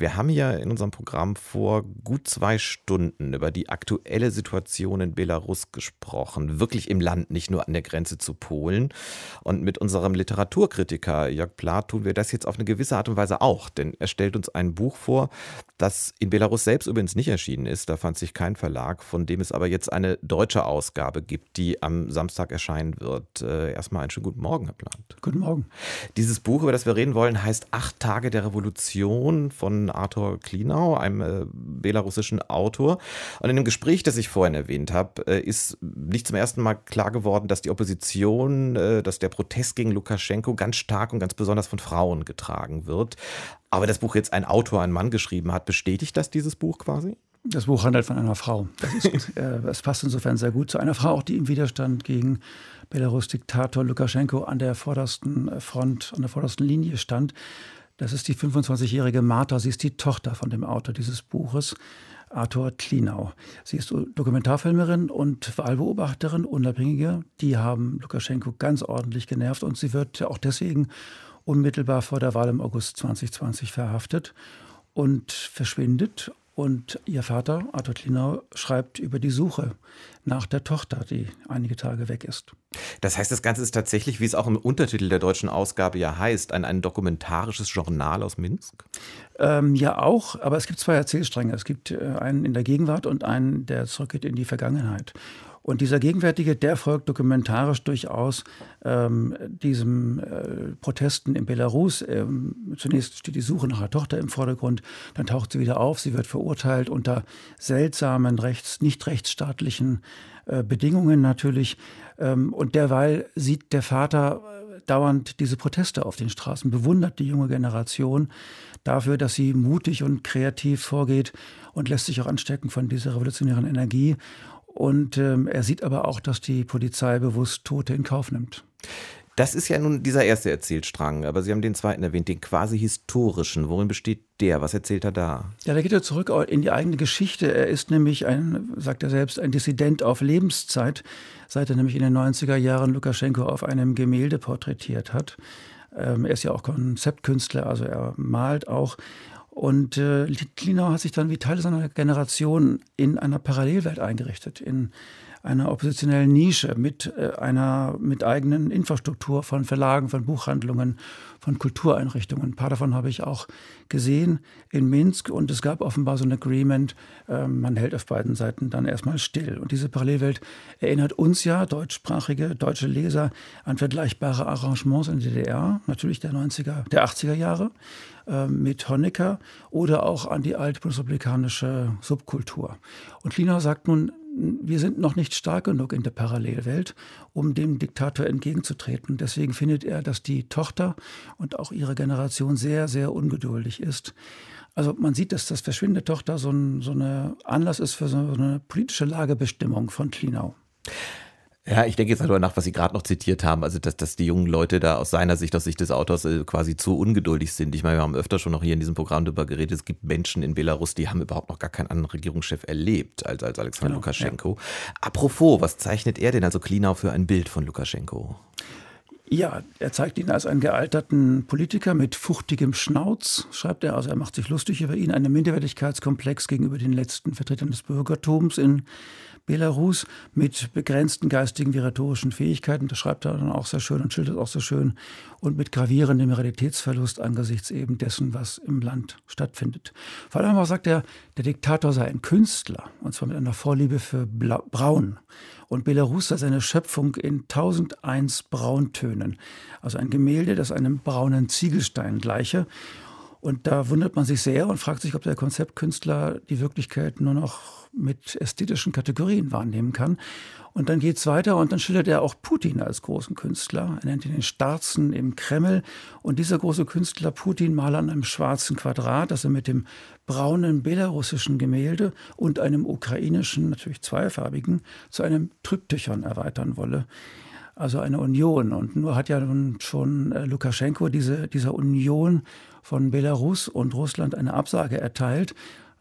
wir haben ja in unserem Programm vor gut zwei Stunden über die aktuelle Situation in Belarus gesprochen. Wirklich im Land, nicht nur an der Grenze zu Polen. Und mit unserem Literaturkritiker Jörg Plath tun wir das jetzt auf eine gewisse Art und Weise auch. Denn er stellt uns ein Buch vor, das in Belarus selbst übrigens nicht erschienen ist. Da fand sich kein Verlag, von dem es aber jetzt eine deutsche Ausgabe gibt, die am Samstag erscheinen wird. Äh, erstmal einen schönen guten Morgen, Herr Plath. Guten Morgen. Dieses Buch, über das wir reden wollen, heißt Acht Tage der Revolution von Arthur Klinau, einem äh, belarussischen Autor. Und in dem Gespräch, das ich vorhin erwähnt habe, äh, ist nicht zum ersten Mal klar geworden, dass die Opposition, äh, dass der Protest gegen Lukaschenko ganz stark und ganz besonders von Frauen getragen wird. Aber das Buch jetzt ein Autor, ein Mann geschrieben hat, bestätigt das dieses Buch quasi? Das Buch handelt von einer Frau. Das, ist, äh, das passt insofern sehr gut zu einer Frau, auch die im Widerstand gegen Belarus-Diktator Lukaschenko an der vordersten äh, Front, an der vordersten Linie stand. Das ist die 25-jährige Martha. Sie ist die Tochter von dem Autor dieses Buches, Arthur Klinau. Sie ist Dokumentarfilmerin und Wahlbeobachterin, Unabhängige. Die haben Lukaschenko ganz ordentlich genervt und sie wird auch deswegen unmittelbar vor der Wahl im August 2020 verhaftet und verschwindet und ihr Vater, Arthur Klinau, schreibt über die Suche nach der Tochter, die einige Tage weg ist. Das heißt, das Ganze ist tatsächlich, wie es auch im Untertitel der deutschen Ausgabe ja heißt, ein, ein dokumentarisches Journal aus Minsk? Ähm, ja, auch, aber es gibt zwei Erzählstränge. Es gibt äh, einen in der Gegenwart und einen, der zurückgeht in die Vergangenheit. Und dieser gegenwärtige, der folgt dokumentarisch durchaus ähm, diesem äh, Protesten in Belarus. Ähm, zunächst steht die Suche nach einer Tochter im Vordergrund, dann taucht sie wieder auf, sie wird verurteilt unter seltsamen, rechts, nicht rechtsstaatlichen äh, Bedingungen natürlich. Ähm, und derweil sieht der Vater äh, dauernd diese Proteste auf den Straßen, bewundert die junge Generation dafür, dass sie mutig und kreativ vorgeht und lässt sich auch anstecken von dieser revolutionären Energie. Und ähm, er sieht aber auch, dass die Polizei bewusst Tote in Kauf nimmt. Das ist ja nun dieser erste Erzählstrang, aber Sie haben den zweiten erwähnt, den quasi historischen. Worin besteht der? Was erzählt er da? Ja, da geht er zurück in die eigene Geschichte. Er ist nämlich ein, sagt er selbst, ein Dissident auf Lebenszeit, seit er nämlich in den 90er Jahren Lukaschenko auf einem Gemälde porträtiert hat. Ähm, er ist ja auch Konzeptkünstler, also er malt auch. Und äh, Klinau hat sich dann wie Teil seiner Generation in einer Parallelwelt eingerichtet, in einer oppositionellen Nische mit äh, einer mit eigenen Infrastruktur von Verlagen, von Buchhandlungen, von Kultureinrichtungen. Ein paar davon habe ich auch gesehen in Minsk und es gab offenbar so ein Agreement, äh, man hält auf beiden Seiten dann erstmal still. Und diese Parallelwelt erinnert uns ja, deutschsprachige deutsche Leser, an vergleichbare Arrangements in der DDR, natürlich der 90er, der 80er Jahre äh, mit Honecker oder auch an die alte bundesrepublikanische Subkultur. Und Klinau sagt nun, wir sind noch nicht stark genug in der Parallelwelt, um dem Diktator entgegenzutreten. Deswegen findet er, dass die Tochter und auch ihre Generation sehr, sehr ungeduldig ist. Also man sieht, dass das Verschwinden Tochter so ein so eine Anlass ist für so eine politische Lagebestimmung von Klinau. Ja, ich denke jetzt darüber nach, was Sie gerade noch zitiert haben, also dass, dass die jungen Leute da aus seiner Sicht, aus Sicht des Autors äh, quasi zu ungeduldig sind. Ich meine, wir haben öfter schon noch hier in diesem Programm darüber geredet, es gibt Menschen in Belarus, die haben überhaupt noch gar keinen anderen Regierungschef erlebt als, als Alexander genau, Lukaschenko. Ja. Apropos, was zeichnet er denn, also Klinau, für ein Bild von Lukaschenko? Ja, er zeigt ihn als einen gealterten Politiker mit fuchtigem Schnauz, schreibt er. Also er macht sich lustig über ihn, einen Minderwertigkeitskomplex gegenüber den letzten Vertretern des Bürgertums in Belarus mit begrenzten geistigen wie rhetorischen Fähigkeiten, das schreibt er dann auch sehr schön und schildert auch sehr schön, und mit gravierendem Realitätsverlust angesichts eben dessen, was im Land stattfindet. Vor allem auch sagt er, der Diktator sei ein Künstler, und zwar mit einer Vorliebe für Blau Braun. Und Belarus sei seine Schöpfung in 1001 Brauntönen. Also ein Gemälde, das einem braunen Ziegelstein gleiche. Und da wundert man sich sehr und fragt sich, ob der Konzeptkünstler die Wirklichkeit nur noch mit ästhetischen Kategorien wahrnehmen kann. Und dann geht es weiter und dann schildert er auch Putin als großen Künstler. Er nennt ihn den Starzen im Kreml. Und dieser große Künstler Putin male an einem schwarzen Quadrat, das er mit dem braunen belarussischen Gemälde und einem ukrainischen, natürlich zweifarbigen, zu einem Triptychon erweitern wolle also eine Union. Und nur hat ja nun schon äh, Lukaschenko diese, dieser Union von Belarus und Russland eine Absage erteilt.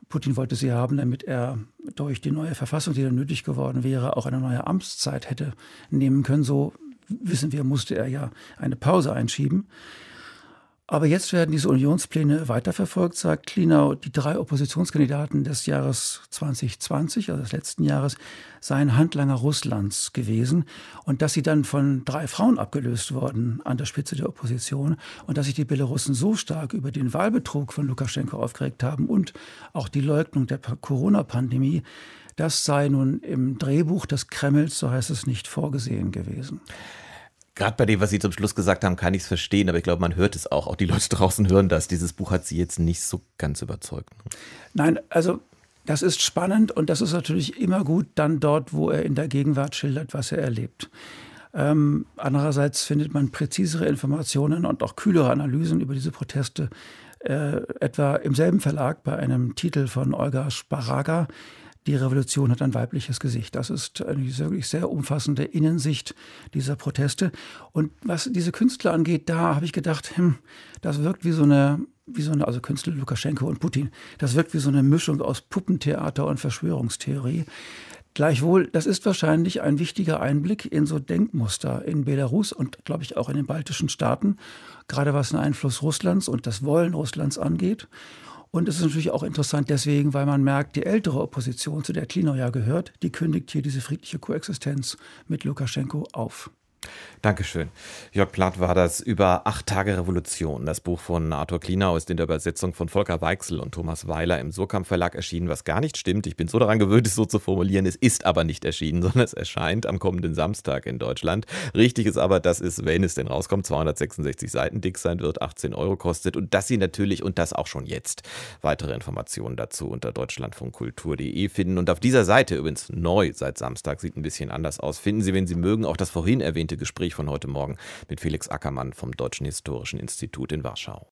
Putin wollte sie haben, damit er durch die neue Verfassung, die dann nötig geworden wäre, auch eine neue Amtszeit hätte nehmen können. So wissen wir, musste er ja eine Pause einschieben. Aber jetzt werden diese Unionspläne weiterverfolgt, sagt Klinau. Die drei Oppositionskandidaten des Jahres 2020, also des letzten Jahres, seien Handlanger Russlands gewesen und dass sie dann von drei Frauen abgelöst wurden an der Spitze der Opposition und dass sich die Belarussen so stark über den Wahlbetrug von Lukaschenko aufgeregt haben und auch die Leugnung der Corona-Pandemie, das sei nun im Drehbuch des Kremls, so heißt es, nicht vorgesehen gewesen. Gerade bei dem, was Sie zum Schluss gesagt haben, kann ich es verstehen, aber ich glaube, man hört es auch. Auch die Leute draußen hören das. Dieses Buch hat Sie jetzt nicht so ganz überzeugt. Nein, also das ist spannend und das ist natürlich immer gut dann dort, wo er in der Gegenwart schildert, was er erlebt. Ähm, andererseits findet man präzisere Informationen und auch kühlere Analysen über diese Proteste, äh, etwa im selben Verlag bei einem Titel von Olga Sparaga, die Revolution hat ein weibliches Gesicht. Das ist eine wirklich sehr umfassende Innensicht dieser Proteste. Und was diese Künstler angeht, da habe ich gedacht, hm, das wirkt wie so eine wie so eine, also Künstler Lukaschenko und Putin, das wirkt wie so eine Mischung aus Puppentheater und Verschwörungstheorie. Gleichwohl, das ist wahrscheinlich ein wichtiger Einblick in so Denkmuster in Belarus und, glaube ich, auch in den baltischen Staaten, gerade was den Einfluss Russlands und das Wollen Russlands angeht. Und es ist natürlich auch interessant deswegen, weil man merkt, die ältere Opposition, zu der Klinau ja gehört, die kündigt hier diese friedliche Koexistenz mit Lukaschenko auf. Dankeschön. Jörg Platt war das über acht Tage Revolution. Das Buch von Arthur Klinau ist in der Übersetzung von Volker Weichsel und Thomas Weiler im Surkamp Verlag erschienen, was gar nicht stimmt. Ich bin so daran gewöhnt, es so zu formulieren. Es ist aber nicht erschienen, sondern es erscheint am kommenden Samstag in Deutschland. Richtig ist aber, dass es, wenn es denn rauskommt, 266 Seiten dick sein wird, 18 Euro kostet und dass Sie natürlich und das auch schon jetzt weitere Informationen dazu unter deutschlandfunkkultur.de finden. Und auf dieser Seite, übrigens neu seit Samstag, sieht ein bisschen anders aus, finden Sie, wenn Sie mögen, auch das vorhin erwähnte erwähnte Gespräch von heute Morgen mit Felix Ackermann vom Deutschen Historischen Institut in Warschau.